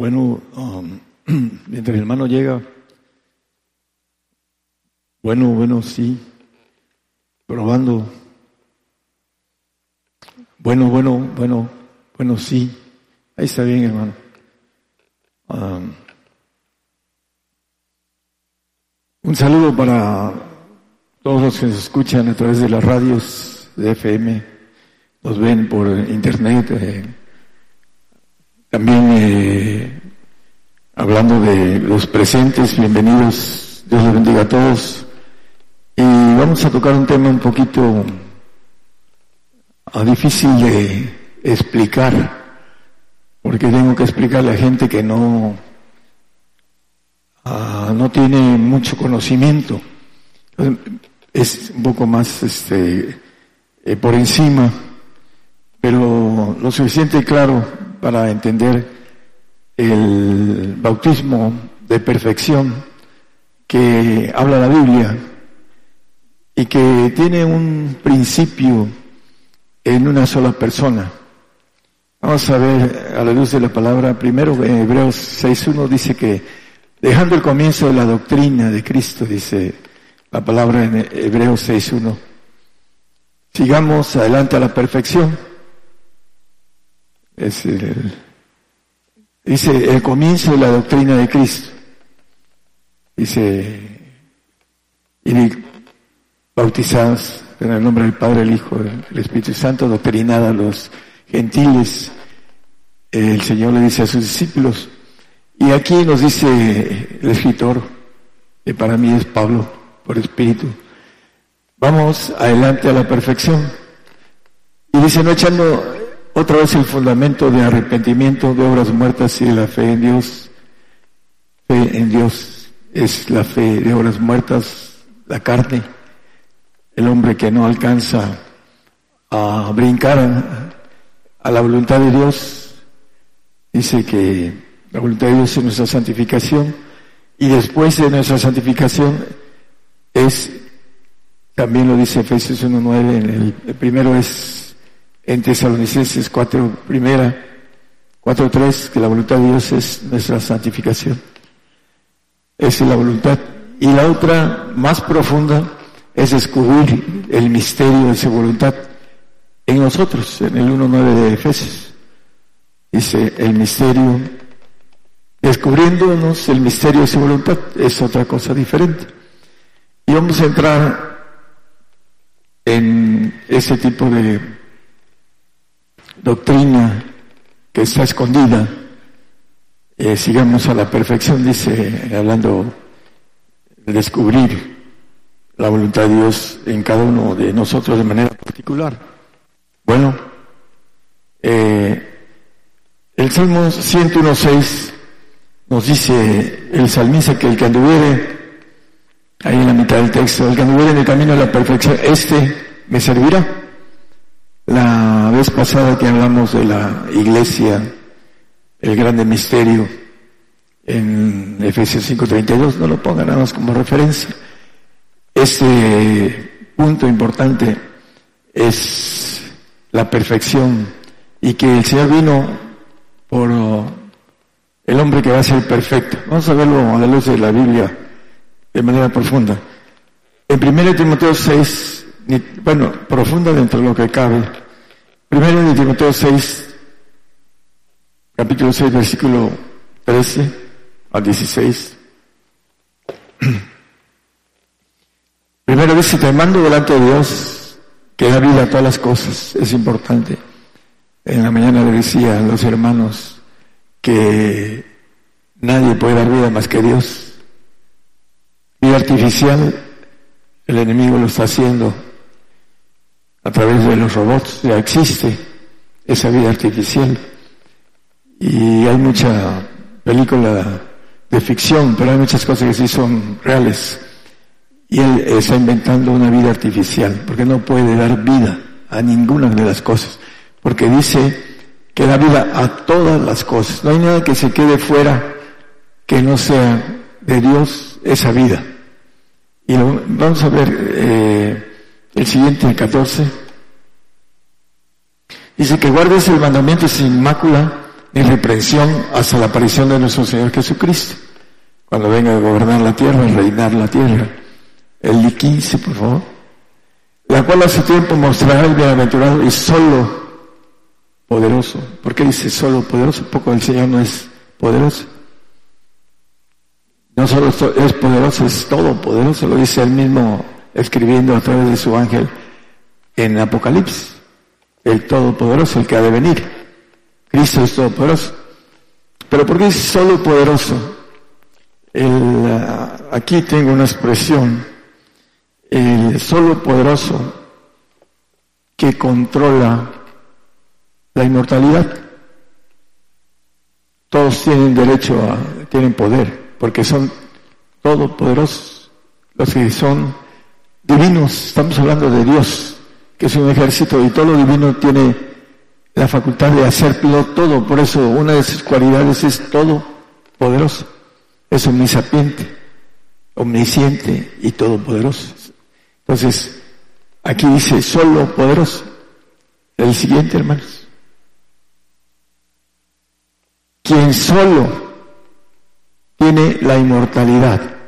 Bueno, um, mientras el hermano llega, bueno, bueno, sí, probando. Bueno, bueno, bueno, bueno, sí. Ahí está bien, hermano. Um, un saludo para todos los que nos escuchan a través de las radios de FM, nos ven por internet. Eh, también eh, hablando de los presentes, bienvenidos, Dios les bendiga a todos. Y vamos a tocar un tema un poquito ah, difícil de explicar, porque tengo que explicarle a gente que no, ah, no tiene mucho conocimiento. Es un poco más este, eh, por encima, pero lo suficiente claro para entender el bautismo de perfección que habla la Biblia y que tiene un principio en una sola persona. Vamos a ver a la luz de la palabra, primero en Hebreos 6.1 dice que dejando el comienzo de la doctrina de Cristo, dice la palabra en Hebreos 6.1, sigamos adelante a la perfección es el, dice el comienzo de la doctrina de Cristo. Dice, y bautizados en el nombre del Padre, el Hijo, el Espíritu Santo, doctrinada a los gentiles. El Señor le dice a sus discípulos, y aquí nos dice el escritor, que para mí es Pablo, por Espíritu, vamos adelante a la perfección. Y dice, no echando otra vez el fundamento de arrepentimiento, de obras muertas y de la fe en Dios. Fe en Dios es la fe de obras muertas, la carne. El hombre que no alcanza a brincar a la voluntad de Dios, dice que la voluntad de Dios es nuestra santificación y después de nuestra santificación es, también lo dice Efesios 1.9, el primero es en Tesalonicenses 4, primera, 4.3, que la voluntad de Dios es nuestra santificación. Esa es la voluntad. Y la otra, más profunda, es descubrir el misterio de su voluntad en nosotros, en el 1.9 de Efesios. Dice, el misterio, descubriéndonos el misterio de su voluntad, es otra cosa diferente. Y vamos a entrar en ese tipo de doctrina que está escondida, eh, sigamos a la perfección, dice, hablando de descubrir la voluntad de Dios en cada uno de nosotros de manera particular. Bueno, eh, el Salmo 101.6 nos dice el salmista que el que anduviere, ahí en la mitad del texto, el que anduviere en el camino de la perfección, este me servirá. La vez pasada que hablamos de la iglesia, el grande misterio, en Efesios 5:32, no lo pongan nada más como referencia. Este punto importante es la perfección y que el Señor vino por el hombre que va a ser perfecto. Vamos a verlo a la luz de la Biblia de manera profunda. En 1 Timoteo 6, bueno, profunda dentro de lo que cabe. Primero de Timoteo 6, capítulo 6, versículo 13 al 16. Primero dice, te mando delante de Dios que da vida a todas las cosas. Es importante. En la mañana le decía a los hermanos que nadie puede dar vida más que Dios. Vida artificial, el enemigo lo está haciendo a través de los robots ya existe esa vida artificial y hay mucha película de ficción, pero hay muchas cosas que sí son reales. Y él está inventando una vida artificial, porque no puede dar vida a ninguna de las cosas, porque dice que da vida a todas las cosas. No hay nada que se quede fuera que no sea de Dios esa vida. Y vamos a ver eh, el siguiente, el 14. Dice que guardes el mandamiento sin mácula ni reprensión hasta la aparición de nuestro Señor Jesucristo, cuando venga a gobernar la tierra, a reinar la tierra. El 15, por favor. La cual hace tiempo mostrará el bienaventurado y solo poderoso. ¿Por qué dice solo poderoso? Poco el Señor no es poderoso. No solo es poderoso, es todopoderoso, lo dice él mismo escribiendo a través de su ángel en Apocalipsis. El todopoderoso, el que ha de venir. Cristo es todopoderoso. Pero ¿por qué es solo poderoso? Ah, aquí tengo una expresión, el solo poderoso que controla la inmortalidad. Todos tienen derecho a, tienen poder, porque son todopoderosos, los que son divinos, estamos hablando de Dios, que es un ejército y todo lo divino tiene la facultad de hacerlo todo, por eso una de sus cualidades es todopoderoso, es omnisapiente, omnisciente y todopoderoso. Entonces, aquí dice solo poderoso. El siguiente, hermanos. quien solo tiene la inmortalidad.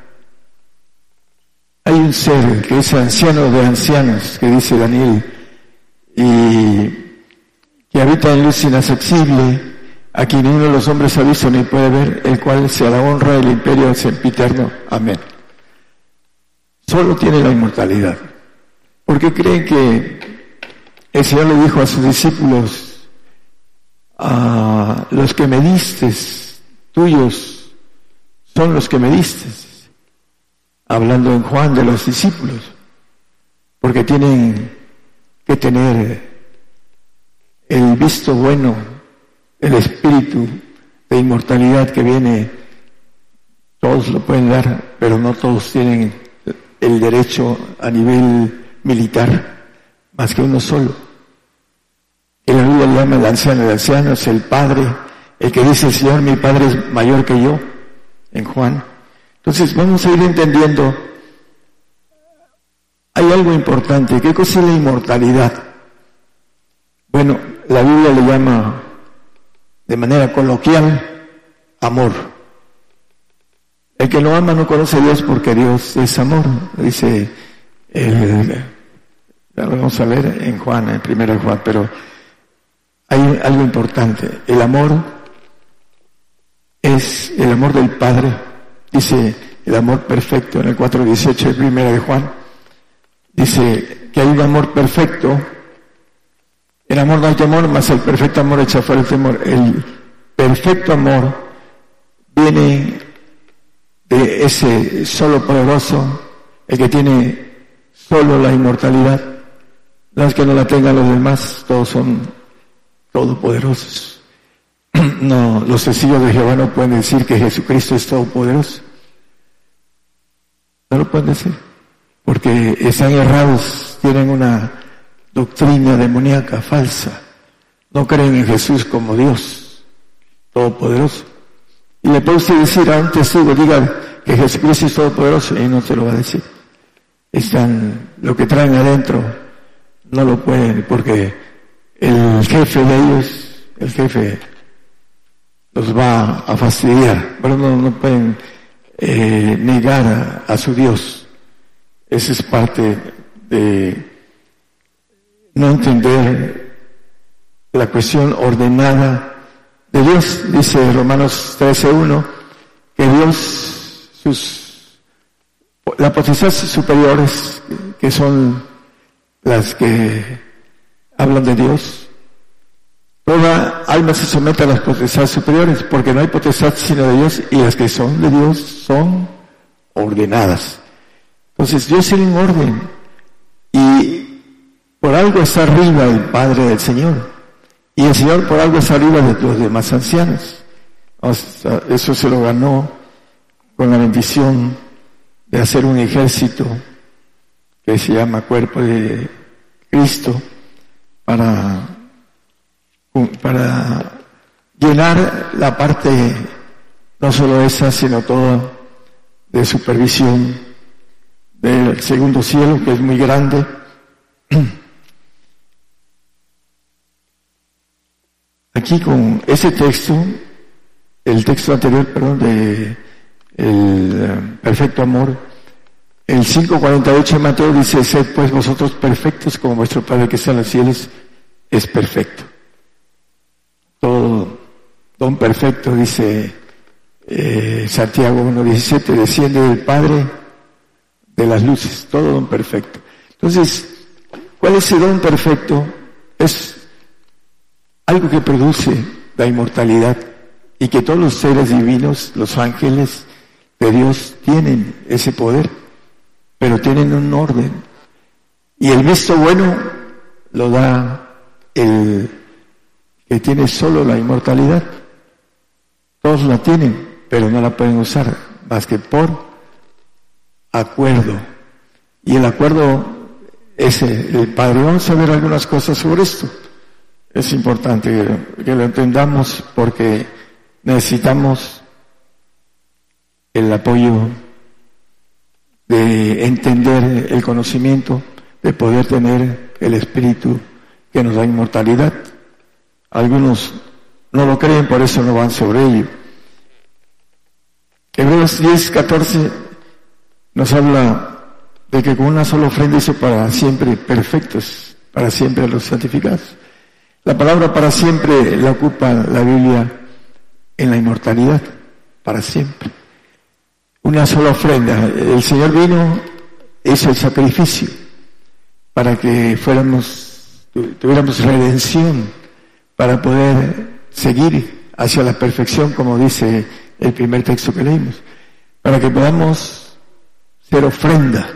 Hay un ser que es anciano de ancianos, que dice Daniel, y que habita en luz inaccesible, a quien uno de los hombres ha visto ni puede ver, el cual sea la honra del imperio sempiterno. Amén. Solo tiene la inmortalidad. Porque creen que el Señor le dijo a sus discípulos, a los que me diste, tuyos son los que me diste, hablando en Juan de los discípulos, porque tienen que tener el visto bueno, el espíritu de inmortalidad que viene, todos lo pueden dar, pero no todos tienen el derecho a nivel militar, más que uno solo. Y la Biblia llama el anciano, el anciano es el padre, el que dice el Señor, mi padre es mayor que yo, en Juan. Entonces vamos a ir entendiendo, hay algo importante, ¿qué cosa es la inmortalidad? Bueno, la Biblia le llama de manera coloquial amor. El que no ama no conoce a Dios porque Dios es amor, dice el, vamos a ver en Juan, en primero Juan, pero hay algo importante. El amor es el amor del Padre. Dice el amor perfecto en el 4.18 de primera de Juan. Dice que hay un amor perfecto. El amor no hay temor, más el perfecto amor echa fuera el temor. El perfecto amor viene de ese solo poderoso, el que tiene solo la inmortalidad. Las que no la tengan los demás, todos son todopoderosos. No, los sencillos de Jehová no pueden decir que Jesucristo es todopoderoso. No lo pueden decir, porque están errados, tienen una doctrina demoníaca falsa. No creen en Jesús como Dios, todopoderoso. Y le puede usted decir a un testigo, diga que Jesucristo es todopoderoso, y no se lo va a decir. Están, lo que traen adentro, no lo pueden, porque el jefe de ellos, el jefe los va a fastidiar, pero no, pueden eh, negar a, su Dios. Esa es parte de no entender la cuestión ordenada de Dios. Dice Romanos 13.1 que Dios, sus, la potestad superiores, que son las que hablan de Dios. Toda alma se somete a las potestades superiores, porque no hay potestad sino de Dios, y las que son de Dios son ordenadas. Entonces Dios tiene un orden, y por algo está arriba el Padre del Señor, y el Señor por algo está arriba de los demás ancianos. Eso se lo ganó con la bendición de hacer un ejército que se llama cuerpo de Cristo para, para llenar la parte, no solo esa, sino toda de supervisión del segundo cielo, que es muy grande. Aquí con ese texto, el texto anterior, perdón, de el eh, perfecto amor, el 5.48 de Mateo dice, sed pues vosotros perfectos como vuestro Padre que está en los cielos es perfecto. Todo don perfecto, dice eh, Santiago 1.17, desciende del Padre de las luces, todo don perfecto. Entonces, ¿cuál es el don perfecto? Es algo que produce la inmortalidad y que todos los seres divinos, los ángeles de Dios tienen ese poder, pero tienen un orden. Y el visto bueno lo da el que tiene solo la inmortalidad. Todos la tienen, pero no la pueden usar más que por acuerdo. Y el acuerdo es el Padre. Vamos a ver algunas cosas sobre esto. Es importante que, lo entendamos porque necesitamos el apoyo de entender el conocimiento, de poder tener el espíritu que nos da inmortalidad. Algunos no lo creen, por eso no van sobre ello. Hebreos 10, 14 nos habla de que con una sola ofrenda hizo para siempre perfectos, para siempre los santificados. La palabra para siempre la ocupa la Biblia en la inmortalidad, para siempre. Una sola ofrenda. El Señor vino, hizo el sacrificio para que fuéramos, tuviéramos redención, para poder seguir hacia la perfección, como dice el primer texto que leímos, para que podamos ser ofrenda.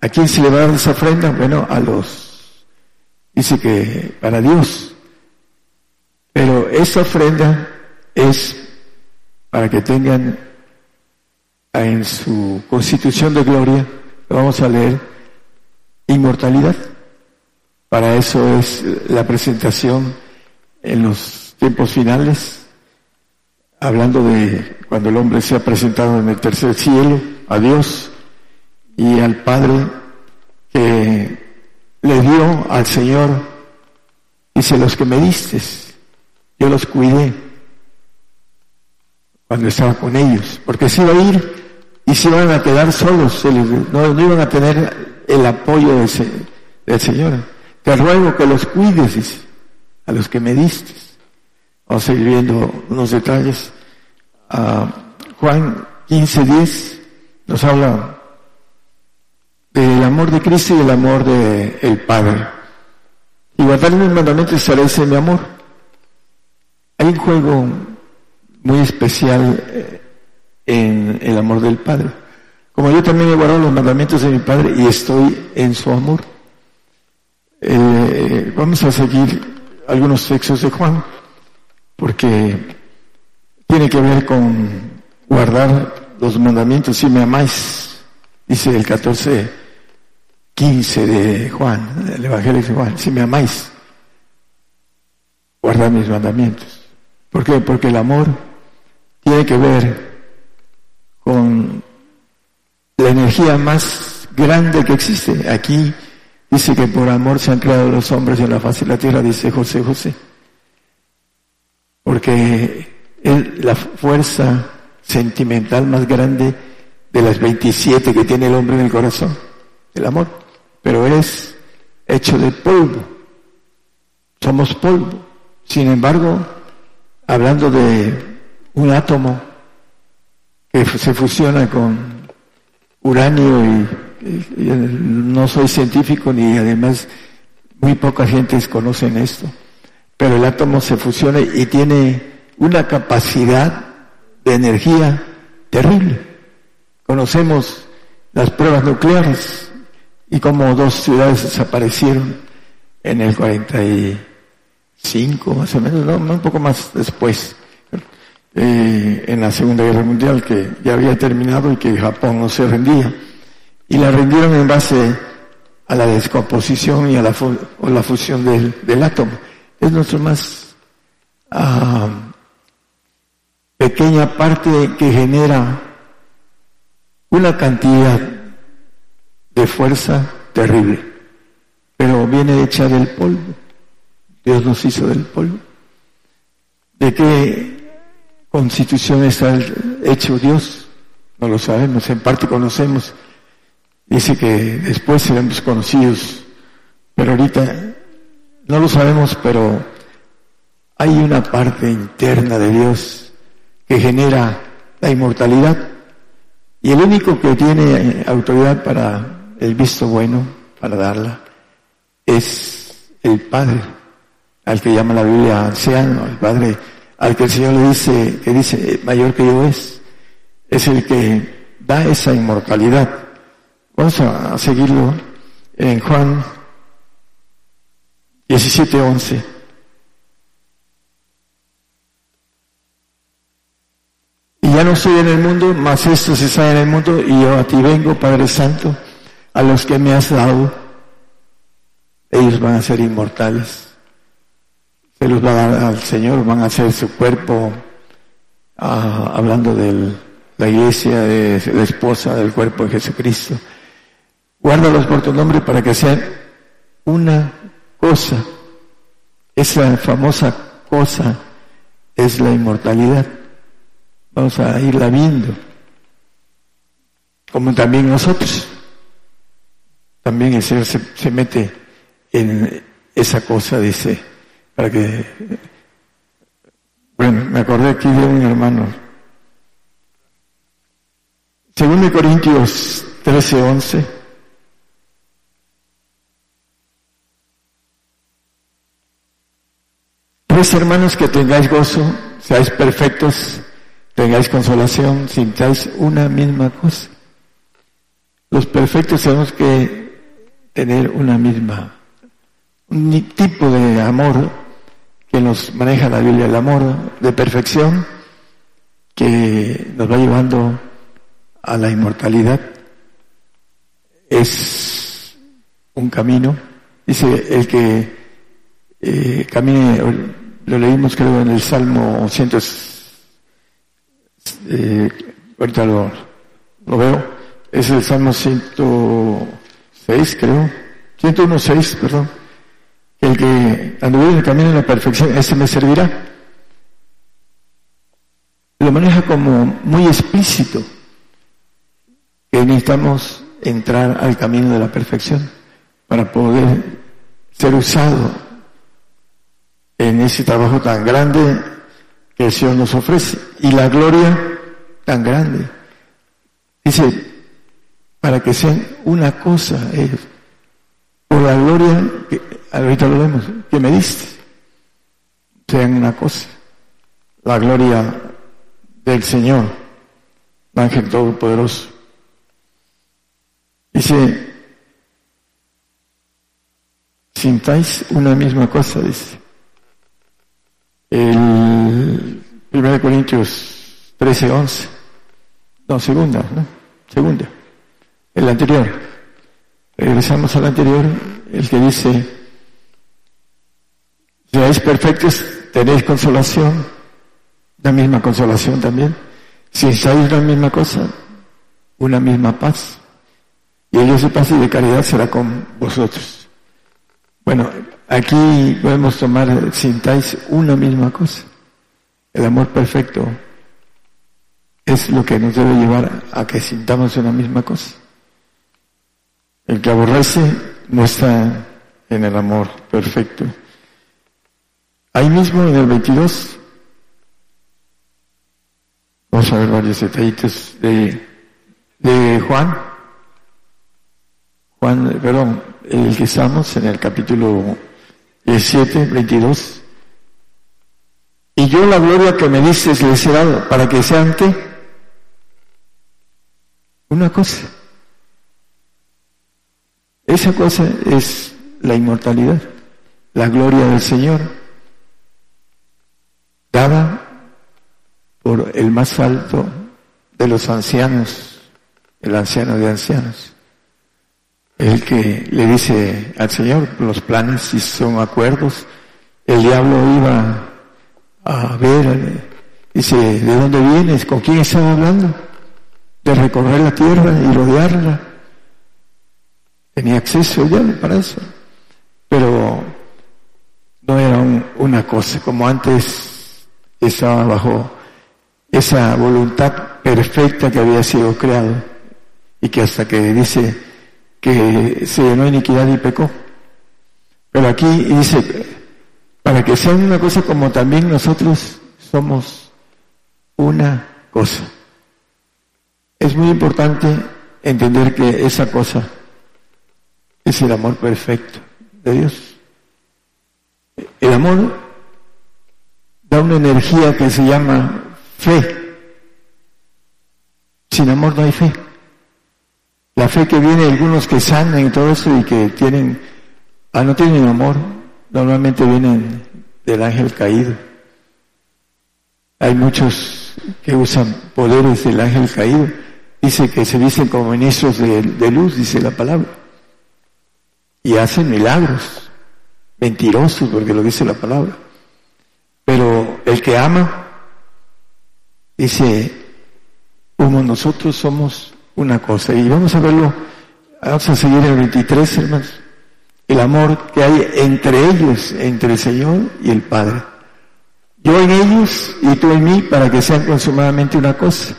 ¿A quién se le va a esa ofrenda? Bueno, a los Dice que para Dios. Pero esa ofrenda es para que tengan en su constitución de gloria, vamos a leer, inmortalidad. Para eso es la presentación en los tiempos finales, hablando de cuando el hombre se ha presentado en el tercer cielo, a Dios y al Padre que le dio al Señor, dice, los que me diste, yo los cuidé cuando estaba con ellos, porque se iba a ir y se iban a quedar solos, no, iban a tener el apoyo del, Señor. Te ruego que los cuides, dice, a los que me diste. Vamos a ir viendo unos detalles. Uh, Juan 15, 10 nos habla del amor de Cristo y el amor del el Padre. Y guardar mis mandamientos establece mi amor. Hay un juego muy especial eh, en el amor del Padre. Como yo también he guardado los mandamientos de mi Padre y estoy en su amor. Eh, vamos a seguir algunos textos de Juan, porque tiene que ver con guardar los mandamientos. Si me amáis, dice el 14 15 de Juan, el Evangelio de Juan, si me amáis, guardad mis mandamientos. ¿Por qué? Porque el amor tiene que ver con la energía más grande que existe. Aquí dice que por amor se han creado los hombres en la faz de la tierra, dice José José. Porque es la fuerza sentimental más grande de las 27 que tiene el hombre en el corazón, el amor pero eres hecho de polvo. Somos polvo. Sin embargo, hablando de un átomo que se fusiona con uranio y, no soy científico ni además muy poca gente conocen esto, pero el átomo se fusiona y tiene una capacidad de energía terrible. Conocemos las pruebas nucleares, y como dos ciudades desaparecieron en el 45, más o menos, no, un poco más después. eh, en la Segunda Guerra Mundial, que ya había terminado y que Japón no se rendía. Y la rendieron en base a la descomposición y a la, la fusión del, átomo. Es nuestro más ah, pequeña parte que genera una cantidad de fuerza terrible, pero viene hecha del polvo. Dios nos hizo del polvo. ¿De qué constitución está hecho Dios? No lo sabemos, en parte conocemos. Dice que después seremos conocidos, pero ahorita no lo sabemos, pero hay una parte interna de Dios que genera la inmortalidad y el único que tiene autoridad para el visto bueno, para darla, es el Padre, al que llama la Biblia anciano, el Padre al que el Señor le dice, que dice, mayor que yo es, es el que da esa inmortalidad. Vamos a seguirlo en Juan 17, 11. Y ya no estoy en el mundo, mas esto se está en el mundo, y yo a ti vengo, Padre Santo, a los que me has dado, ellos van a ser inmortales. Se los va a dar al Señor, van a hacer su cuerpo, ah, hablando de la iglesia, de la esposa del cuerpo de Jesucristo. Guárdalos por tu nombre para que sean una cosa. Esa famosa cosa es la inmortalidad. Vamos a irla viendo. Como también nosotros. También el Señor se, mete en esa cosa, dice, para que... Bueno, me acordé aquí de un hermano. Según de Corintios 13, 11. Pues hermanos que tengáis gozo, seáis perfectos, tengáis consolación, sintáis una misma cosa. Los perfectos tenemos que tener una misma, un tipo de amor que nos maneja la Biblia, el amor de perfección que nos va llevando a la inmortalidad. Es un camino, dice el que eh, camine, lo leímos creo en el Salmo 100, eh, ahorita lo, lo veo, es el Salmo 106 creo, 101.6, perdón, el que anduviera en el camino de la perfección, ese me servirá. Lo maneja como muy explícito, que necesitamos entrar al camino de la perfección para poder ser usado en ese trabajo tan grande que el Señor nos ofrece y la gloria tan grande. Dice, para que sean una cosa ellos, por la gloria, que ahorita lo vemos, que me diste, sean una cosa, la gloria del Señor, Ángel Todopoderoso. Dice, sintáis una misma cosa, dice. El 1 Corintios 13, 11. No, segunda, ¿no? Segunda. El anterior. Regresamos al anterior, el que dice, seáis perfectos, tenéis consolación, la misma consolación también. Si estáis la misma cosa, una misma paz. Y ellos de paz y de caridad será con vosotros. Bueno, Aquí podemos tomar, sintáis una misma cosa. El amor perfecto es lo que nos debe llevar a que sintamos una misma cosa. El que aborrece no está en el amor perfecto. Ahí mismo en el 22, vamos a ver varios detallitos de, de Juan. Juan, perdón, el que estamos en el capítulo 17, 22. Y yo la gloria que me dices les he dado para que sean qué? Una cosa. Esa cosa es la inmortalidad, la gloria del Señor, dada el más alto de los ancianos, el anciano de ancianos, el que le dice al Señor los planes si son acuerdos, el diablo iba a ver, dice, ¿de dónde vienes? ¿Con quién estaba hablando? De recorrer la tierra y rodearla. Tenía acceso ya para eso. Pero no era una cosa como antes estaba bajo esa voluntad perfecta que había sido creado y que hasta que dice que se llenó iniquidad y pecó. Pero aquí dice, para que sea una cosa como también nosotros somos una cosa. Es muy importante entender que esa cosa es el amor perfecto de Dios. El amor da una energía que se llama fe. Sin amor no hay fe. La fe que viene algunos que sanan y todo eso y que tienen, ah, no tienen amor, normalmente vienen del ángel caído. Hay muchos que usan poderes del ángel caído. Dice que se dicen como ministros de, de luz, dice la palabra. Y hacen milagros. Mentirosos, porque lo dice la palabra. Pero el que ama, dice, como nosotros somos una cosa. Y vamos a verlo, vamos a seguir el 23, hermanos. El amor que hay entre ellos, entre el Señor y el Padre. Yo en ellos y tú en mí para que sean consumadamente una cosa.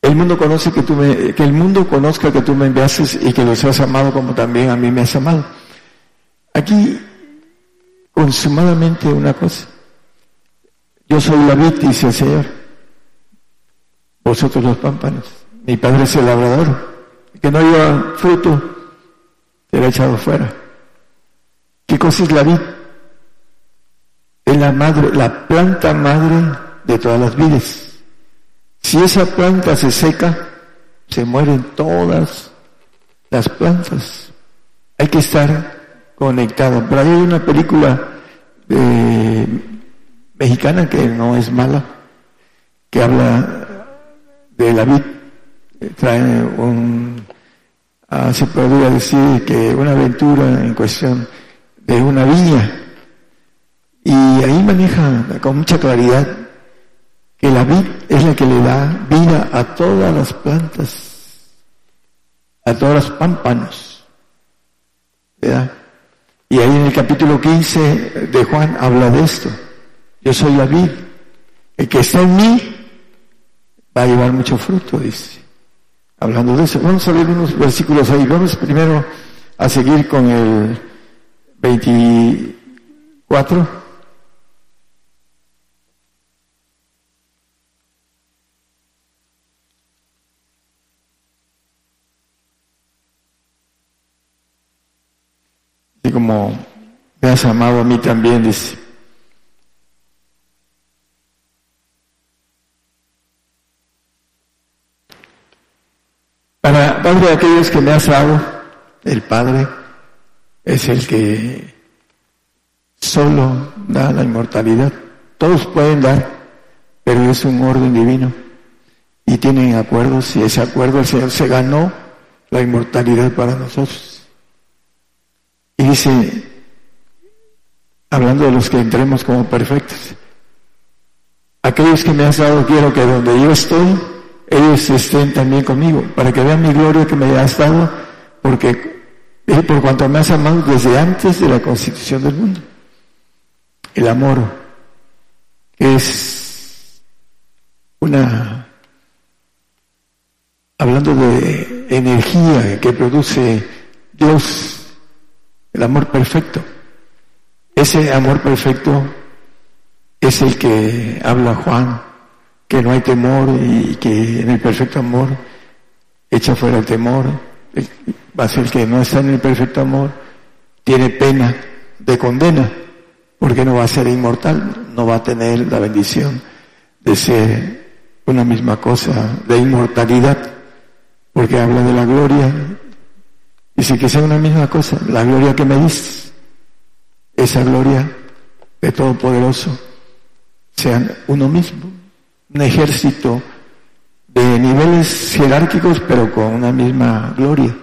El mundo conoce que tú me, que el mundo conozca que tú me enviaste y que los has amado como también a mí me has amado. Aquí, consumadamente una cosa. Yo soy la vid, dice el Señor. Vosotros los pámpanos. Mi padre es el labrador. Que no haya fruto, será echado fuera. ¿Qué cosa es la vid? Es la madre, la planta madre de todas las vides. Si esa planta se seca, se mueren todas las plantas. Hay que estar conectado. Pero hay una película mexicana que no es mala, que habla de la vid. Trae un, ah, se podría decir que una aventura en cuestión de una viña. Y ahí maneja con mucha claridad que la vid es la que le da vida a todas las plantas, a todos los pámpanos. Y ahí en el capítulo 15 de Juan habla de esto. Yo soy la vid. El que está en mí va a llevar mucho fruto, dice. Hablando de eso, vamos a ver unos versículos ahí. Vamos primero a seguir con el 24. Y como me has amado a mí también, dice. Para Padre de aquellos que me has dado, el Padre es el que solo da la inmortalidad. Todos pueden dar, pero es un orden divino. Y tienen acuerdos y ese acuerdo el Señor se ganó la inmortalidad para nosotros. Y dice, hablando de los que entremos como perfectos, aquellos que me has dado quiero que donde yo estoy, ellos estén también conmigo, para que vean mi gloria que me has dado, porque por cuanto me has amado desde antes de la constitución del mundo. El amor es una, hablando de energía que produce Dios el amor perfecto. Ese amor perfecto es el que habla Juan, que no hay temor y que en el perfecto amor echa fuera el temor. Va el que no está en el perfecto amor, tiene pena de condena, porque no va a ser inmortal, no va a tener la bendición de ser una misma cosa, de inmortalidad, porque habla de la gloria Dice que sea una misma cosa, la gloria que me diste, esa gloria de Todopoderoso, sean uno mismo, un ejército de niveles jerárquicos, pero con una misma gloria.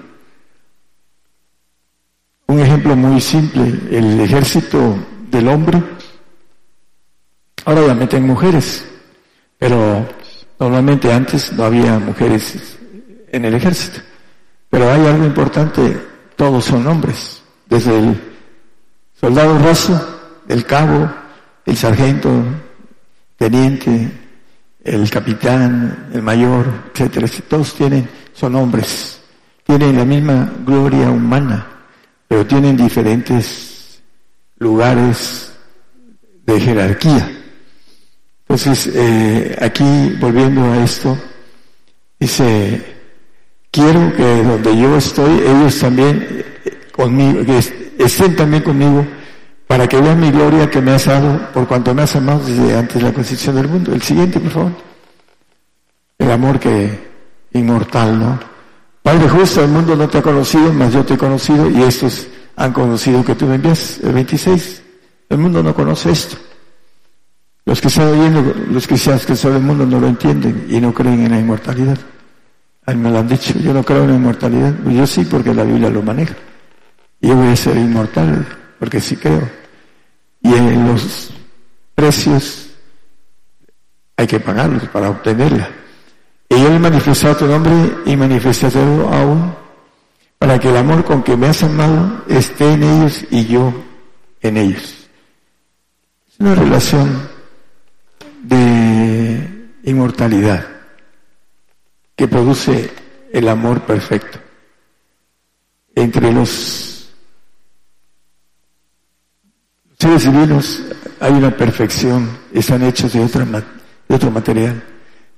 Un ejemplo muy simple, el ejército del hombre, ahora ya meten mujeres, pero normalmente antes no había mujeres en el ejército. Pero hay algo importante, todos son hombres, desde el soldado raso, el cabo, el sargento, teniente, el capitán, el mayor, etcétera, todos tienen, son hombres, tienen la misma gloria humana, pero tienen diferentes lugares de jerarquía. Entonces, eh, aquí volviendo a esto, dice, quiero que donde yo estoy, ellos también eh, conmigo, que estén también conmigo para que vean mi gloria que me has dado por cuanto me has amado desde antes de la concepción del mundo. El siguiente, por favor. El amor que inmortal, ¿no? Padre justo, el mundo no te ha conocido, mas yo te he conocido y estos han conocido que tú me envías. El 26. El mundo no conoce esto. Los que están oyendo, los cristianos que son del mundo no lo entienden y no creen en la inmortalidad. A mí me lo han dicho, yo no creo en la inmortalidad. Yo sí porque la Biblia lo maneja. Yo voy a ser inmortal porque sí creo. Y en los precios hay que pagarlos para obtenerla. Y yo he manifestado tu nombre y manifestarlo aún para que el amor con que me has amado esté en ellos y yo en ellos. Es una relación de inmortalidad que produce el amor perfecto entre los seres divinos hay una perfección, están hechos de, otra, otro material.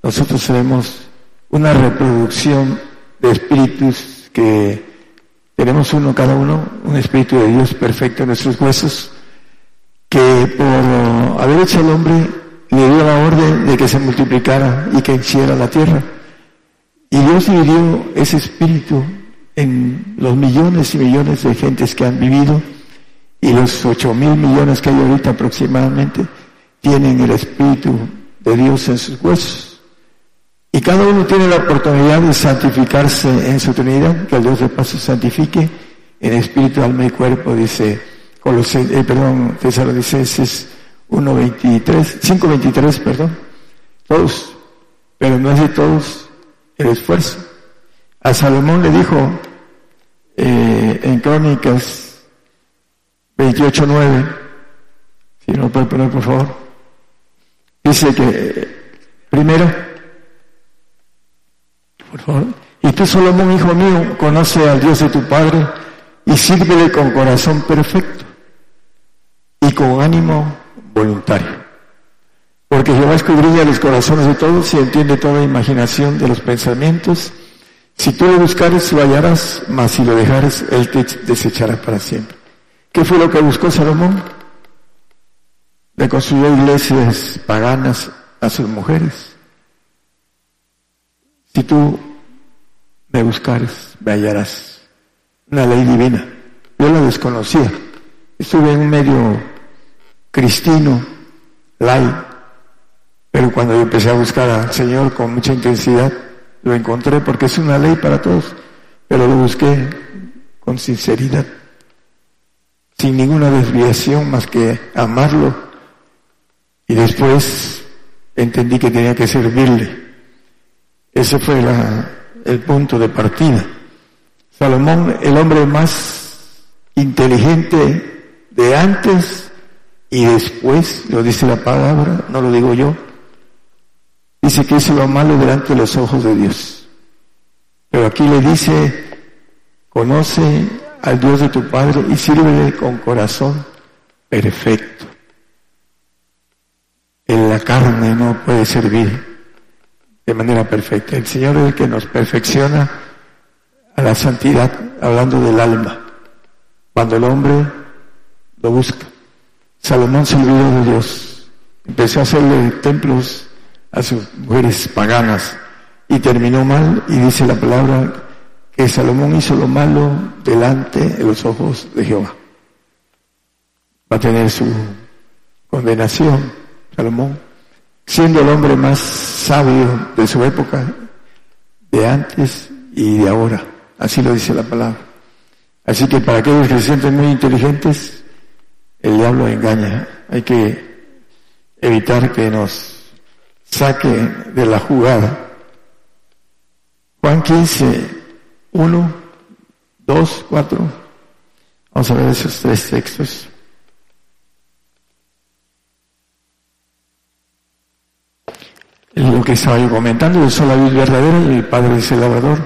Nosotros tenemos una reproducción de espíritus que tenemos uno cada uno, un espíritu de Dios perfecto en nuestros huesos, que por haber hecho al hombre le dio la orden de que se multiplicara y que hiciera la tierra. Y Dios dividió ese espíritu en los millones y millones de gentes que han vivido y los ocho mil millones que hay ahorita aproximadamente tienen el Espíritu de Dios en sus huesos. Y cada uno tiene la oportunidad de santificarse en su Trinidad, que el Dios de paz se santifique en espíritu, alma y cuerpo, dice Colosés, eh, perdón, Tesalonicenses 1.23, 5.23, perdón. Todos, pero no es de todos el esfuerzo. A Salomón le dijo eh, en Crónicas 28.9, si no puede poner por favor, dice que primero, por favor, y tú Salomón, hijo mío, conoce al Dios de tu Padre y sírvele con corazón perfecto y con ánimo voluntario. Porque Jehová escudriña los corazones de todos y entiende toda imaginación de los pensamientos. Si tú lo buscares, lo hallarás, mas si lo dejares, él te desechará para siempre. ¿Qué fue lo que buscó Salomón? Le construyó iglesias paganas a sus mujeres. Si tú me buscares, me hallarás. Una ley divina. Yo la desconocía. Estuve en un medio cristino, lay, pero cuando yo empecé a buscar al Señor con mucha intensidad, lo encontré porque es una ley para todos, pero lo busqué con sinceridad sin ninguna desviación más que amarlo. Y después entendí que tenía que servirle. Ese fue el punto de partida. Salomón, el hombre más inteligente de antes y después, lo dice la palabra, no lo digo yo, dice que hizo lo malo delante de los ojos de Dios. Pero aquí le dice, conoce al Dios de tu Padre y sírvele con corazón perfecto. En la carne no puede servir de manera perfecta. El Señor es el que nos perfecciona a la santidad, hablando del alma, cuando el hombre lo busca. Salomón se olvidó de Dios, empezó a hacerle templos a sus mujeres paganas y terminó mal y dice la palabra que Salomón hizo lo malo delante de los ojos de Jehová. Va a tener su condenación, Salomón, siendo el hombre más sabio de su época, de antes y de ahora. Así lo dice la palabra. Así que para aquellos que se sienten muy inteligentes, el diablo engaña. Hay que evitar que nos saque de la jugada. Juan 15, 1, 2, 4. Vamos a ver esos tres textos. Lo que estaba yo comentando, yo soy la vida verdadera y el Padre es el labrador.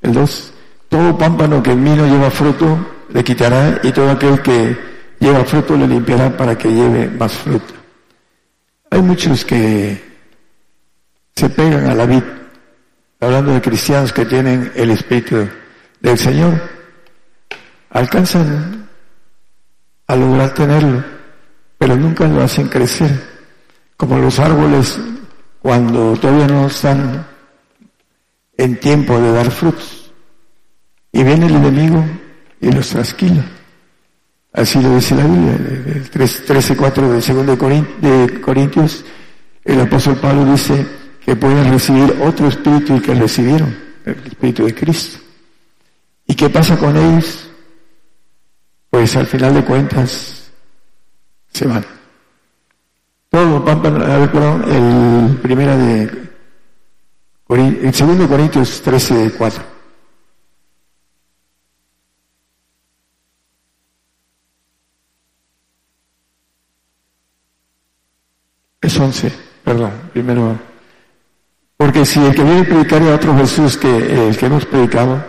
El 2. Todo pámpano que en mí no lleva fruto le quitará y todo aquel que lleva fruto le limpiará para que lleve más fruto. Hay muchos que se pegan a la vid, hablando de cristianos que tienen el Espíritu del Señor, alcanzan a lograr tenerlo, pero nunca lo hacen crecer, como los árboles cuando todavía no están en tiempo de dar frutos. Y viene el enemigo y los trasquila. Así lo dice la Biblia, el 13.4 de 2 de Corintios, el apóstol Pablo dice que pueden recibir otro espíritu y que recibieron, el espíritu de Cristo. ¿Y qué pasa con ellos? Pues al final de cuentas se van. Todo, a ver, perdón, el primera de, el segundo Corintios 13.4. Es 11, perdón, primero. Porque si el que viene a predicar a otro Jesús que el que hemos predicado,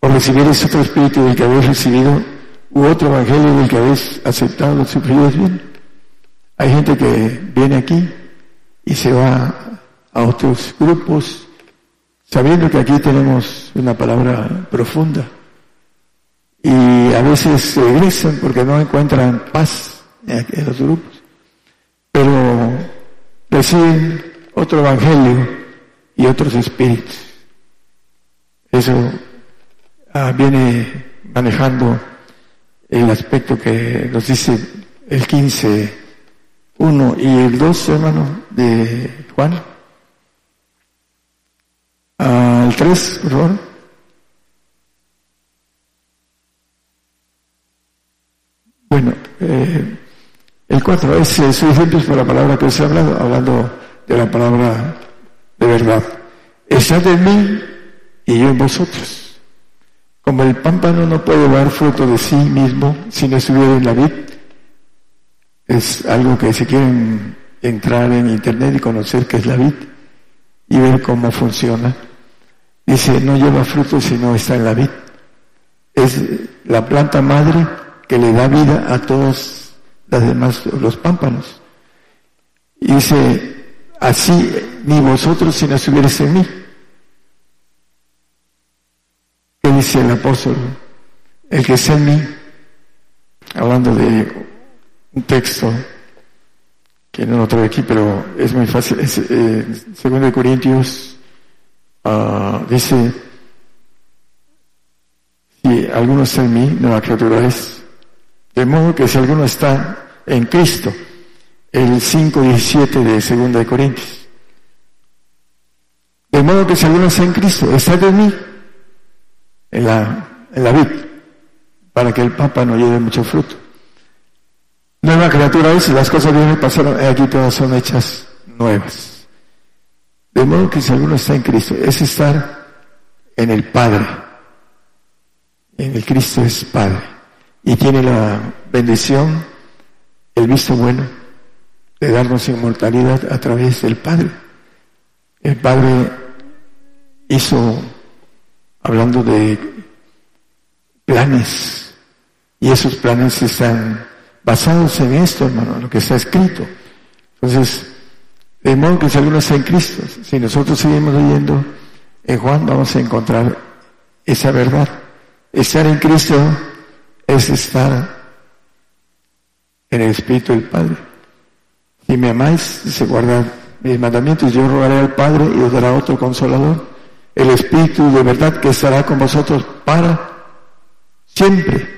o recibir ese otro espíritu del que habéis recibido, u otro evangelio del que habéis aceptado, lo bien. Hay gente que viene aquí y se va a otros grupos, sabiendo que aquí tenemos una palabra profunda. Y a veces regresan porque no encuentran paz en los grupos pero reciben otro evangelio y otros espíritus. Eso ah, viene manejando el aspecto que nos dice el 15, 1 y el 2, hermano, de Juan. Al ah, 3, por favor. Bueno, eh, el cuatro es, es ejemplo por la palabra que os he hablado, hablando de la palabra de verdad. Estad en mí y yo en vosotros. Como el pámpano no puede dar fruto de sí mismo si no estuviera en la vid, es algo que si quieren entrar en internet y conocer qué es la vid y ver cómo funciona, dice, no lleva fruto si no está en la vid. Es la planta madre que le da vida a todos las demás, los pámpanos. Y dice, así ni vosotros si no estuvierais en mí. ¿Qué dice el apóstol? El que es en mí, hablando de un texto que no lo traigo aquí, pero es muy fácil. Es, eh, segundo de Corintios uh, dice, si alguno en mí, nueva criatura es. De modo que si alguno está en Cristo. El 5.17 de 2 de Corintios. De modo que si alguno está en Cristo, está de mí, en la, en la vid, para que el Papa no lleve mucho fruto. Nueva criatura es, las cosas vienen pasaron, aquí todas son hechas nuevas. De modo que si alguno está en Cristo, es estar en el Padre. En el Cristo es Padre. Y tiene la bendición el visto bueno de darnos inmortalidad a través del Padre. El Padre hizo, hablando de planes, y esos planes están basados en esto, hermano, lo que está escrito. Entonces, de modo que si alguno está en Cristo, si nosotros seguimos leyendo en Juan, vamos a encontrar esa verdad. Estar en Cristo es estar en el Espíritu del Padre. Si me amáis, se guardad mis mandamientos, yo rogaré al Padre y os dará otro consolador, el Espíritu de verdad que estará con vosotros para siempre,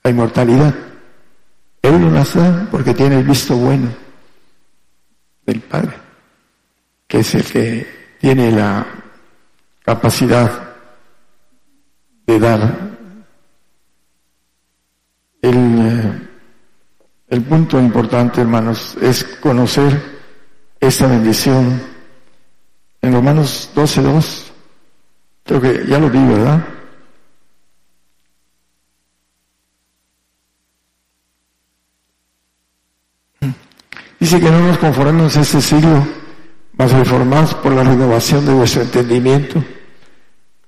la inmortalidad. Él lo da porque tiene el visto bueno del Padre, que es el que tiene la capacidad de dar el, eh, el punto importante, hermanos, es conocer esta bendición. En Romanos 12.2, creo que ya lo vi, ¿verdad? Dice que no nos conformemos a este siglo, mas reformados por la renovación de vuestro entendimiento,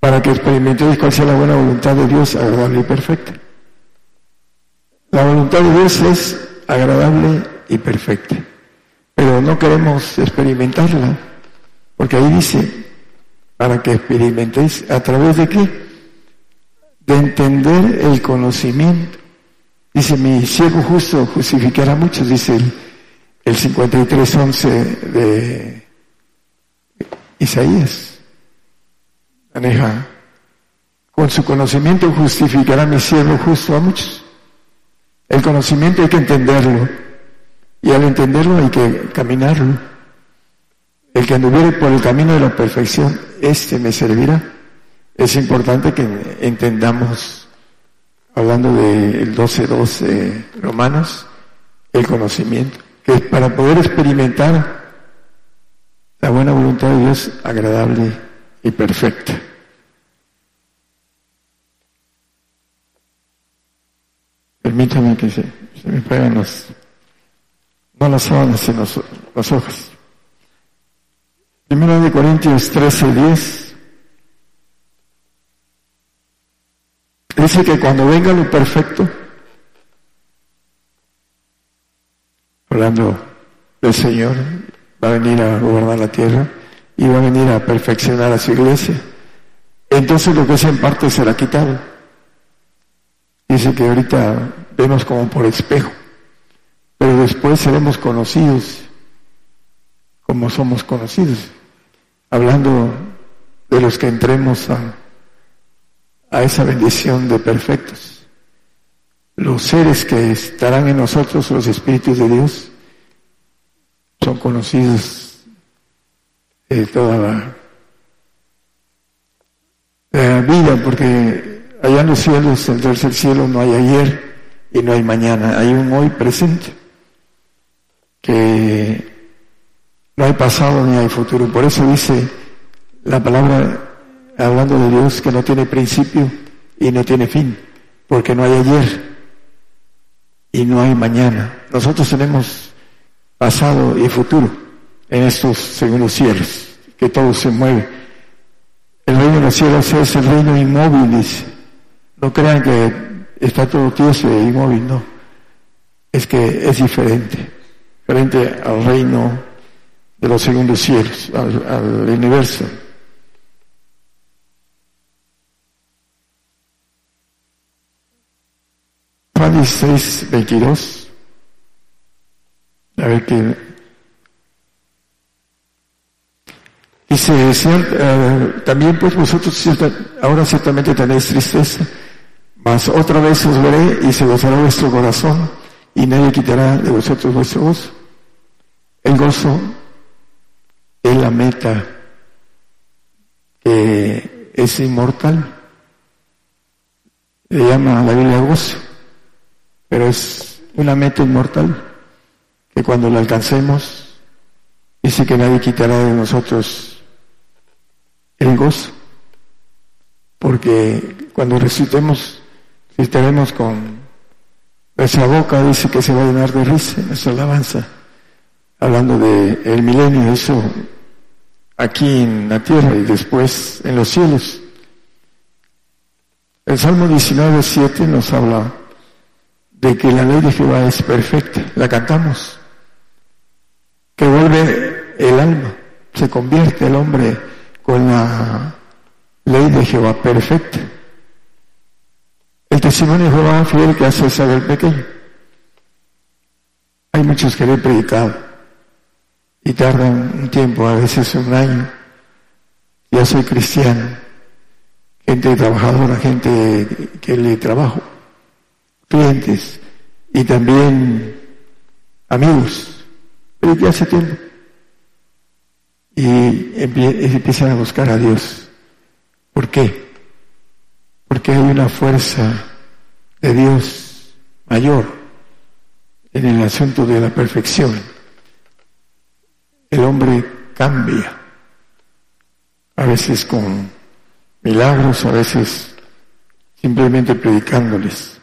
para que experimentéis cuál sea la buena voluntad de Dios, agradable y perfecta. La voluntad de Dios es agradable y perfecta, pero no queremos experimentarla, porque ahí dice, para que experimentéis a través de qué? De entender el conocimiento. Dice, mi ciego justo justificará a muchos, dice el, el 53.11 de Isaías. Maneja, con su conocimiento justificará mi cielo justo a muchos. El conocimiento hay que entenderlo y al entenderlo hay que caminarlo. El que anduviere por el camino de la perfección, este me servirá. Es importante que entendamos, hablando del 12.12 de Romanos, el conocimiento, que para poder experimentar la buena voluntad de Dios agradable y perfecta. Permítame que se, me peguen los, no las sábanas, sino las hojas. Primero de Corintios 13, 10. Dice que cuando venga lo perfecto, hablando del Señor, va a venir a gobernar la tierra y va a venir a perfeccionar a su iglesia. Entonces lo que es en parte será quitado. Dice que ahorita vemos como por espejo, pero después seremos conocidos como somos conocidos. Hablando de los que entremos a, a esa bendición de perfectos. Los seres que estarán en nosotros, los espíritus de Dios, son conocidos de toda la, la vida, porque Allá en los cielos, en el tercer cielo, no hay ayer y no hay mañana, hay un hoy presente, que no hay pasado ni hay futuro. Por eso dice la palabra, hablando de Dios, que no tiene principio y no tiene fin, porque no hay ayer y no hay mañana. Nosotros tenemos pasado y futuro en estos segundos cielos, que todo se mueve. El reino de los cielos es el reino inmóvil, no crean que está todo tieso e inmóvil, no. Es que es diferente, frente al reino de los segundos cielos, al, universo. Juan 16, 22. A ver qué. Dice, eh, también pues vosotros ahora ciertamente tenéis tristeza, mas otra vez os veré y se gozará vuestro corazón y nadie quitará de vosotros vuestro gozo. El gozo es la meta que es inmortal. Le llama la Biblia gozo, pero es una meta inmortal que cuando la alcancemos dice que nadie quitará de nosotros el gozo, porque cuando resucitemos si estaremos con nuestra boca, dice que se va a llenar de risa, nuestra alabanza, hablando de el milenio, eso aquí en la tierra y después en los cielos. El Salmo 19, 7 nos habla de que la ley de Jehová es perfecta, la cantamos, que vuelve el alma, se convierte el hombre con la ley de Jehová perfecta. Testimonio de Jehová fiel que hace saber pequeño. Hay muchos que le he predicado y tardan un tiempo, a veces un año. Ya soy cristiano, gente trabajadora, gente que le trabajo, clientes y también amigos. Pero ya hace tiempo y empiezan a buscar a Dios. ¿Por qué? Porque hay una fuerza de Dios mayor en el asunto de la perfección. El hombre cambia, a veces con milagros, a veces simplemente predicándoles.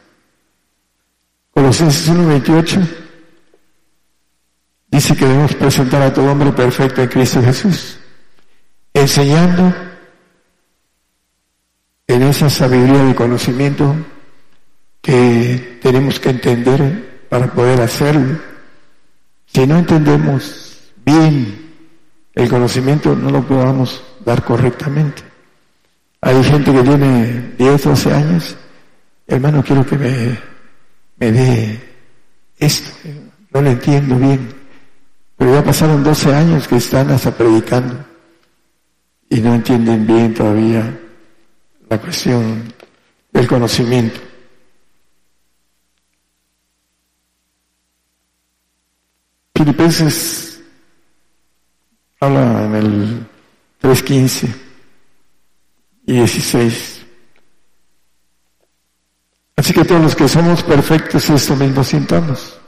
Colosenses 1.28 dice que debemos presentar a todo hombre perfecto en Cristo Jesús, enseñando en esa sabiduría de conocimiento que tenemos que entender para poder hacerlo. Si no entendemos bien el conocimiento, no lo podamos dar correctamente. Hay gente que tiene 10, 12 años, hermano, quiero que me, me dé esto, no lo entiendo bien, pero ya pasaron 12 años que están hasta predicando y no entienden bien todavía la cuestión del conocimiento. Filipenses habla en el 3.15 y 16. Así que todos los que somos perfectos, esto mismo sintamos,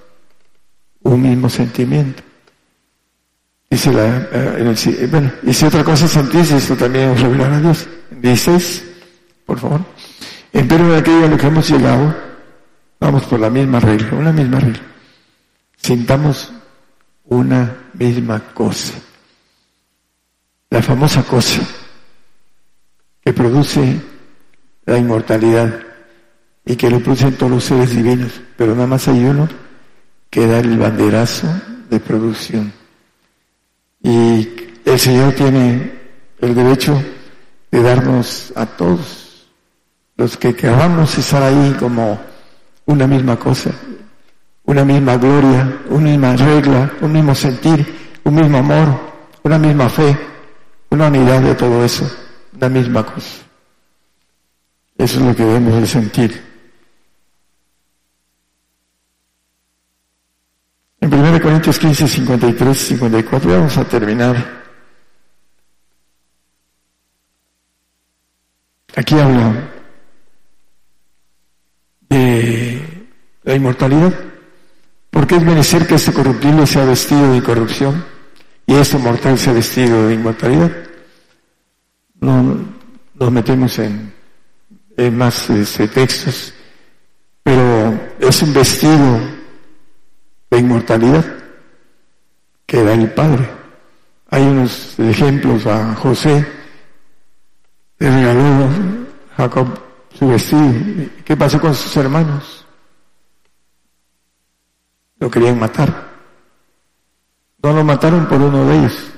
un mismo sentimiento. Dice la, eh, bueno, y si otra cosa sentís, esto también os revelará a Dios. 16 por favor. Pero de aquello a lo que hemos llegado, vamos por la misma regla, una misma regla. Sintamos una misma cosa. La famosa cosa que produce la inmortalidad y que lo producen todos los seres divinos, pero nada más hay uno que da el banderazo de producción. Y el Señor tiene el derecho de darnos a todos los que queramos estar ahí como una misma cosa, una misma gloria, una misma regla, un mismo sentir, un mismo amor, una misma fe, una unidad de todo eso, una misma cosa. Eso es lo que debemos de sentir. En 1 Corintios 15, 53, 54, vamos a terminar. Aquí habla de la inmortalidad. Porque es merecer que este corruptible sea vestido de corrupción y este mortal sea vestido de inmortalidad. No nos metemos en, más este, textos, pero es un vestido de inmortalidad que da el Padre. Hay unos ejemplos a José, le regaló Jacob su vestido. ¿Qué pasó con sus hermanos? Lo querían matar. No lo mataron por uno de ellos,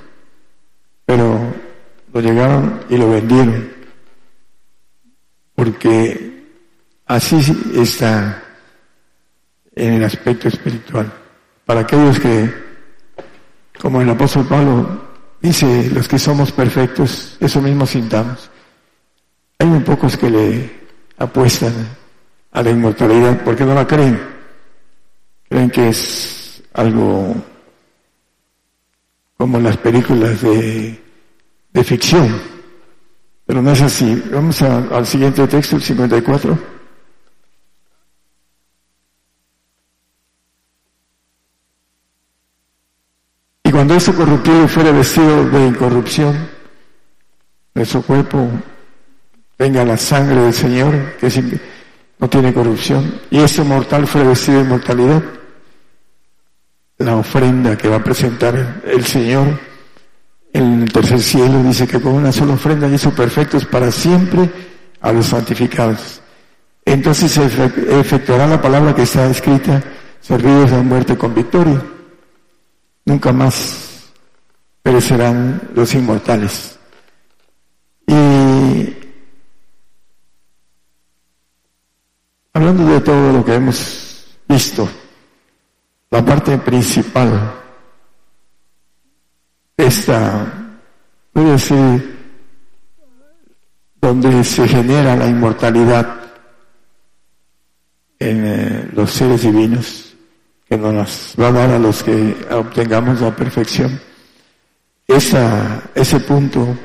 pero lo llegaron y lo vendieron. Porque así está en el aspecto espiritual. Para aquellos que, como el apóstol Pablo dice, los que somos perfectos, eso mismo sintamos. Hay un pocos que le apuestan a la inmortalidad porque no la creen. Creen que es algo como las películas de, de ficción. Pero no es así. Vamos al siguiente texto, el 54. Y cuando ese corruptible fuera vestido de incorrupción, nuestro cuerpo venga la sangre del Señor, que no tiene corrupción, y ese mortal fue vestido de inmortalidad. La ofrenda que va a presentar el Señor en el tercer cielo dice que con una sola ofrenda hizo perfectos para siempre a los santificados. Entonces se efectuará la palabra que está escrita, servidos a muerte con victoria. Nunca más perecerán los inmortales. Y Hablando de todo lo que hemos visto, la parte principal, esta puede ser donde se genera la inmortalidad en eh, los seres divinos, que nos va a dar a los que obtengamos la perfección. esa, ese punto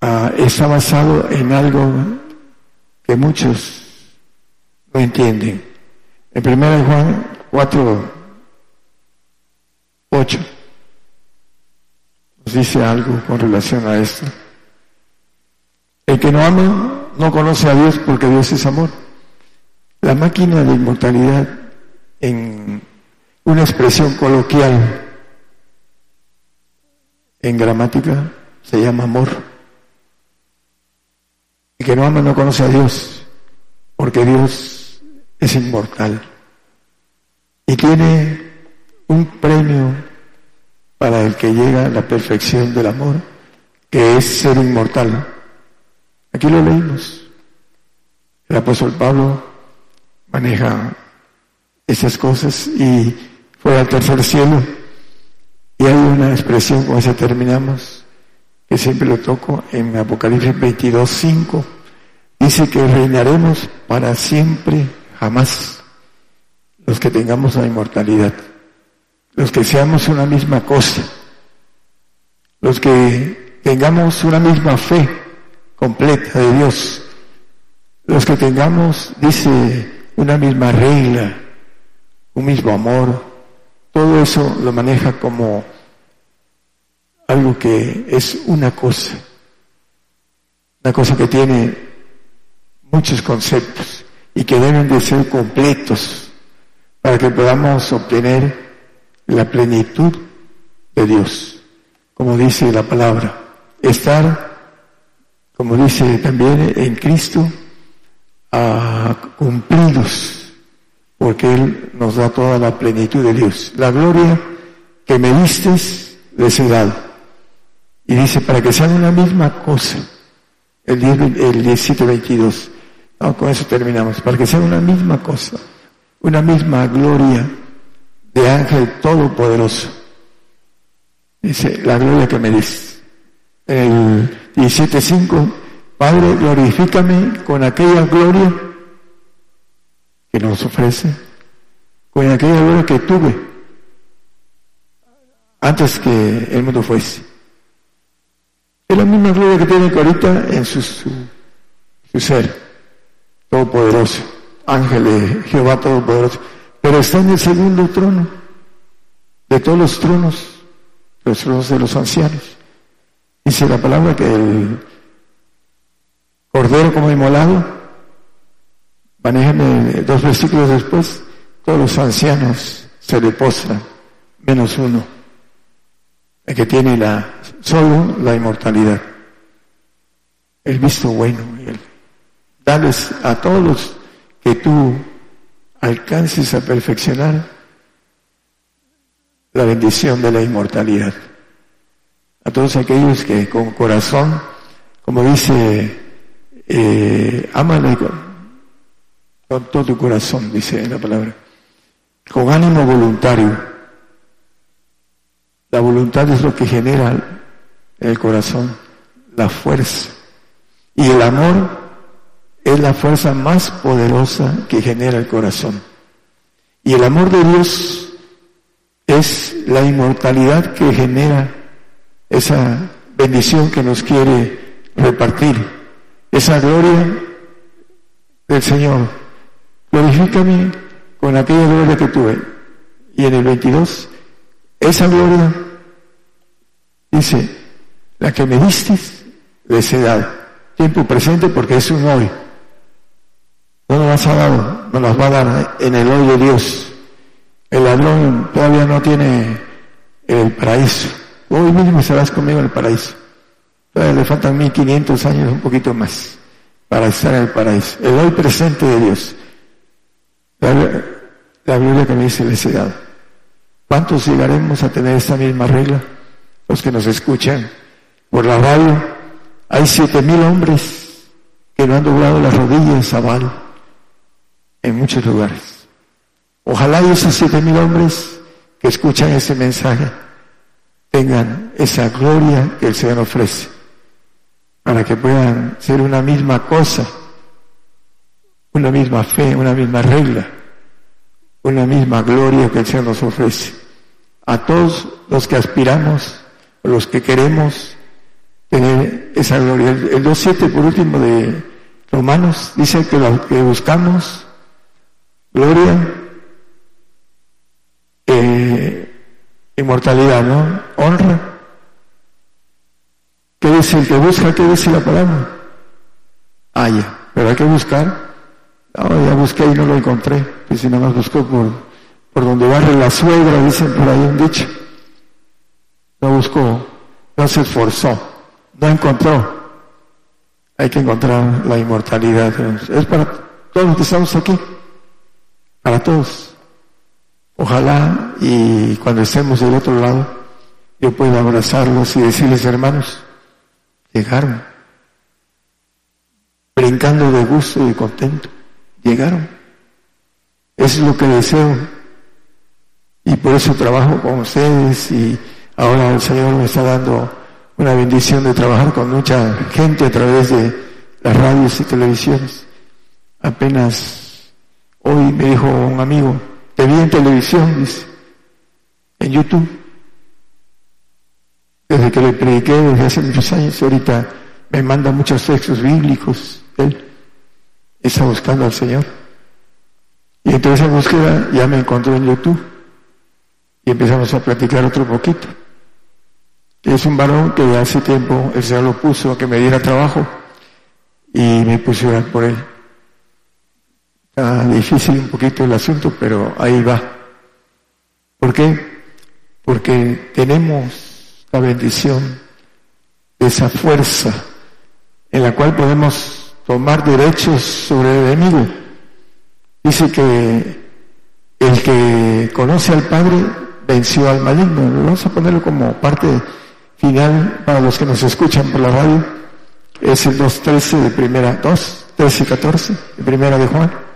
ah, está basado en algo que muchos no entienden. En 1 Juan 4, 8 nos dice algo con relación a esto. El que no ama no conoce a Dios porque Dios es amor. La máquina de inmortalidad en una expresión coloquial en gramática se llama amor. El que no ama no conoce a Dios, porque Dios es inmortal. Y tiene un premio para el que llega a la perfección del amor, que es ser inmortal. Aquí lo leímos. El apóstol Pablo maneja esas cosas y fue al tercer cielo. Y hay una expresión, con esa terminamos, que siempre lo toco en Apocalipsis 22, 5. Dice que reinaremos para siempre, jamás, los que tengamos la inmortalidad, los que seamos una misma cosa, los que tengamos una misma fe completa de Dios, los que tengamos, dice, una misma regla, un mismo amor, todo eso lo maneja como algo que es una cosa, una cosa que tiene muchos conceptos y que deben de ser completos para que podamos obtener la plenitud de Dios, como dice la palabra, estar, como dice también en Cristo, cumplidos, porque Él nos da toda la plenitud de Dios. La gloria que me diste les he dado. Y dice, para que sean una misma cosa, el, 10, el 17, 22. con eso terminamos. Para que sean una misma cosa, una misma gloria de ángel todopoderoso. Dice, la gloria que me diste. El 17.5 Padre, glorifícame con aquella gloria que nos ofrece, con aquella gloria que tuve antes que el mundo fuese. Es la misma gloria que tiene ahorita en su, su, su ser, todopoderoso, ángel de Jehová todopoderoso, pero está en el segundo trono de todos los tronos, los tronos de los ancianos. Dice la palabra que el Cordero como inmolado. Manéjame dos versículos después. Todos los ancianos se le postran, menos uno, el que tiene la, solo la inmortalidad. El visto bueno. El, dales a todos los que tú alcances a perfeccionar la bendición de la inmortalidad. A todos aquellos que con corazón, como dice eh, ámale con, todo tu corazón, dice la palabra, con ánimo voluntario. La voluntad es lo que genera el corazón, la fuerza. Y el amor es la fuerza más poderosa que genera el corazón. Y el amor de Dios es la inmortalidad que genera esa bendición que nos quiere repartir esa gloria del Señor. Glorifícame con aquella gloria que tuve. Y en el 22, esa gloria dice, la que me diste, les he dado. Tiempo presente porque es un hoy. No nos las ha dado, nos las va a dar en el hoy de Dios. El ladrón todavía no tiene el paraíso. Hoy mismo estarás conmigo en el paraíso. Todavía le faltan 1500 años, un poquito más, para estar en el paraíso. El hoy presente de Dios. La, Biblia que me dice les he. ¿Cuántos llegaremos a tener esta misma regla? Los que nos escuchan por la radio. Hay siete mil hombres que no han doblado las rodillas a Baal en muchos lugares. Ojalá esos siete mil hombres que escuchan ese mensaje tengan esa gloria que el Señor ofrece para que puedan ser una misma cosa, una misma fe, una misma regla, una misma gloria que el Señor nos ofrece. A todos los que aspiramos los que queremos tener esa gloria. El 2.7 por último de Romanos dice que lo que buscamos gloria, eh, inmortalidad, ¿no? Honra. ¿Qué dice el que busca? ¿Qué dice la palabra? Ah, ya. Pero hay que buscar. No, ya busqué y no lo encontré. Pues si nada más buscó por, por donde barre la suegra, dicen por ahí un dicho. No buscó, no se esforzó, no encontró. Hay que encontrar la inmortalidad. Es para todos los que estamos aquí, para todos. Ojalá y cuando estemos del otro lado, yo pueda abrazarlos y decirles, hermanos, llegaron, brincando de gusto y contento, llegaron. Es lo que deseo. Y por eso trabajo con ustedes y ahora el Señor me está dando una bendición de trabajar con mucha gente a través de las radios y televisiones. Apenas hoy me dijo un amigo, te vi en televisión, en YouTube. Desde que le prediqué desde hace muchos años, ahorita me manda muchos textos bíblicos. Él está buscando al Señor. Y entonces esa búsqueda ya me encontró en YouTube. Y empezamos a platicar otro poquito. Es un varón que hace tiempo el Señor lo puso a que me diera trabajo y me puse a por él. Está difícil un poquito el asunto, pero ahí va. ¿Por qué? Porque tenemos la bendición de esa fuerza en la cual podemos tomar derechos sobre el enemigo. Dice que el que conoce al Padre venció al maligno. Vamos a ponerlo como parte final para los que nos escuchan por la radio. Es el 2.13 de primera, 2, 13 y 14 de primera de Juan.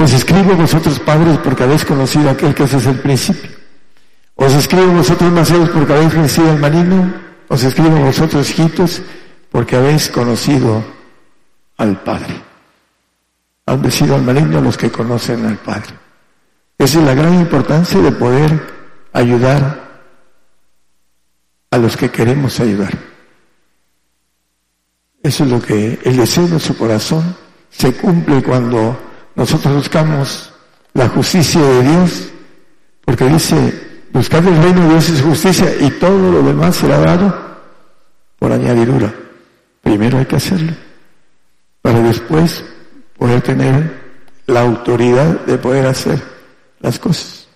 Os escribo vosotros padres porque habéis conocido a aquel que es el principio. Os escribo vosotros maceros porque habéis vencido al maligno. Os escribo vosotros hijitos porque habéis conocido al Padre. Han vencido al maligno los que conocen al Padre. Esa es la gran importancia de poder ayudar a los que queremos ayudar. Eso es lo que el deseo de su corazón se cumple cuando nosotros buscamos la justicia de Dios, porque dice, buscar el reino de Dios es justicia y todo lo demás será dado por añadidura. Primero hay que hacerlo, para después poder tener la autoridad de poder hacer las cosas.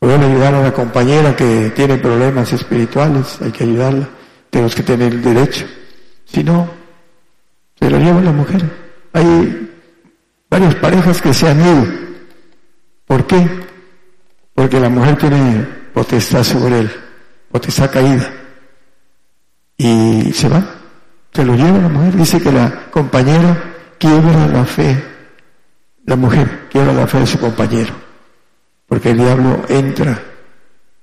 Poder ayudar a la compañera que tiene problemas espirituales, hay que ayudarla. Tenemos que tener el derecho. Si no, se lo lleva la mujer. Hay varias parejas que se han ido. ¿Por qué? Porque la mujer tiene potestad sobre él, potestad caída. Y se va, se lo lleva la mujer. Dice que la compañera quiebra la fe, la mujer quiebra la fe de su compañero porque el diablo entra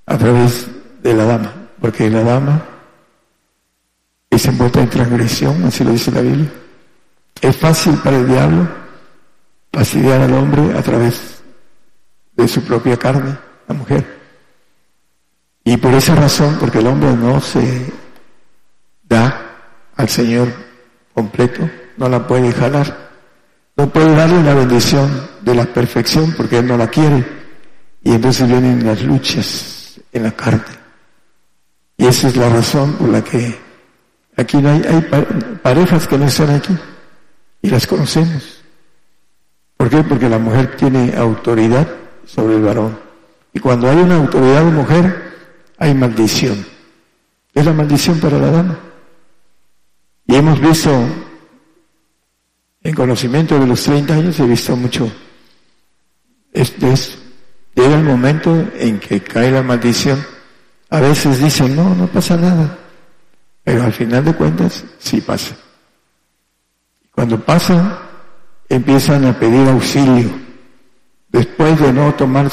a través de la dama, porque la dama es envuelta en transgresión, así lo dice la Biblia. Es fácil para el diablo fastidiar al hombre a través de su propia carne, la mujer. Y por esa razón, porque el hombre no se da al Señor completo, no la puede jalar, no puede darle la bendición de la perfección porque Él no la quiere. Y entonces vienen las luchas en la carne. Y esa es la razón por la que aquí no hay, hay parejas que no están aquí y las conocemos. ¿Por qué? Porque la mujer tiene autoridad sobre el varón. Y cuando hay una autoridad de mujer, hay maldición. Es la maldición para la dama. Y hemos visto, en conocimiento de los 30 años, he visto mucho de eso. Llega el momento en que cae la maldición. A veces dicen, no, no pasa nada. Pero al final de cuentas, sí pasa. Cuando pasa, empiezan a pedir auxilio. Después de no tomar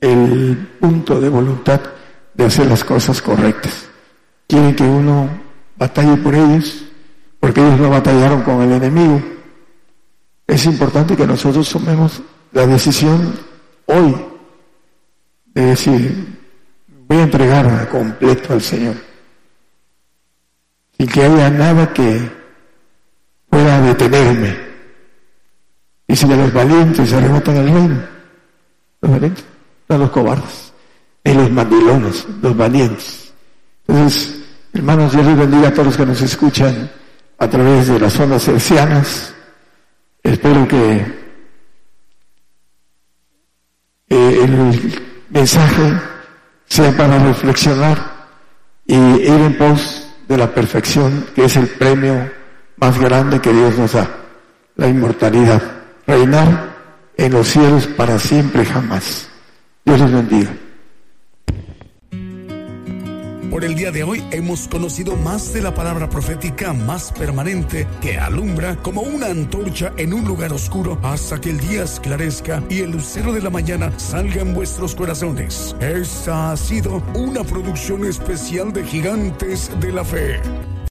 el punto de voluntad de hacer las cosas correctas. Quieren que uno batalle por ellos, porque ellos no batallaron con el enemigo. Es importante que nosotros tomemos la decisión hoy Es decir, voy a entregar a completo al Señor. Sin que haya nada que pueda detenerme. Y si de los valientes se arrebatan el reino, los valientes, no los cobardes, ni los mandilones, los valientes. Entonces, hermanos, Dios les bendiga a todos los que nos escuchan a través de las ondas hercianas. Espero que eh, el mensaje sea para reflexionar y ir en pos de la perfección, que es el premio más grande que Dios nos da, la inmortalidad, reinar en los cielos para siempre y jamás. Dios les bendiga. Por el día de hoy hemos conocido más de la palabra profética más permanente que alumbra como una antorcha en un lugar oscuro hasta que el día esclarezca y el lucero de la mañana salga en vuestros corazones. Esta ha sido una producción especial de Gigantes de la Fe.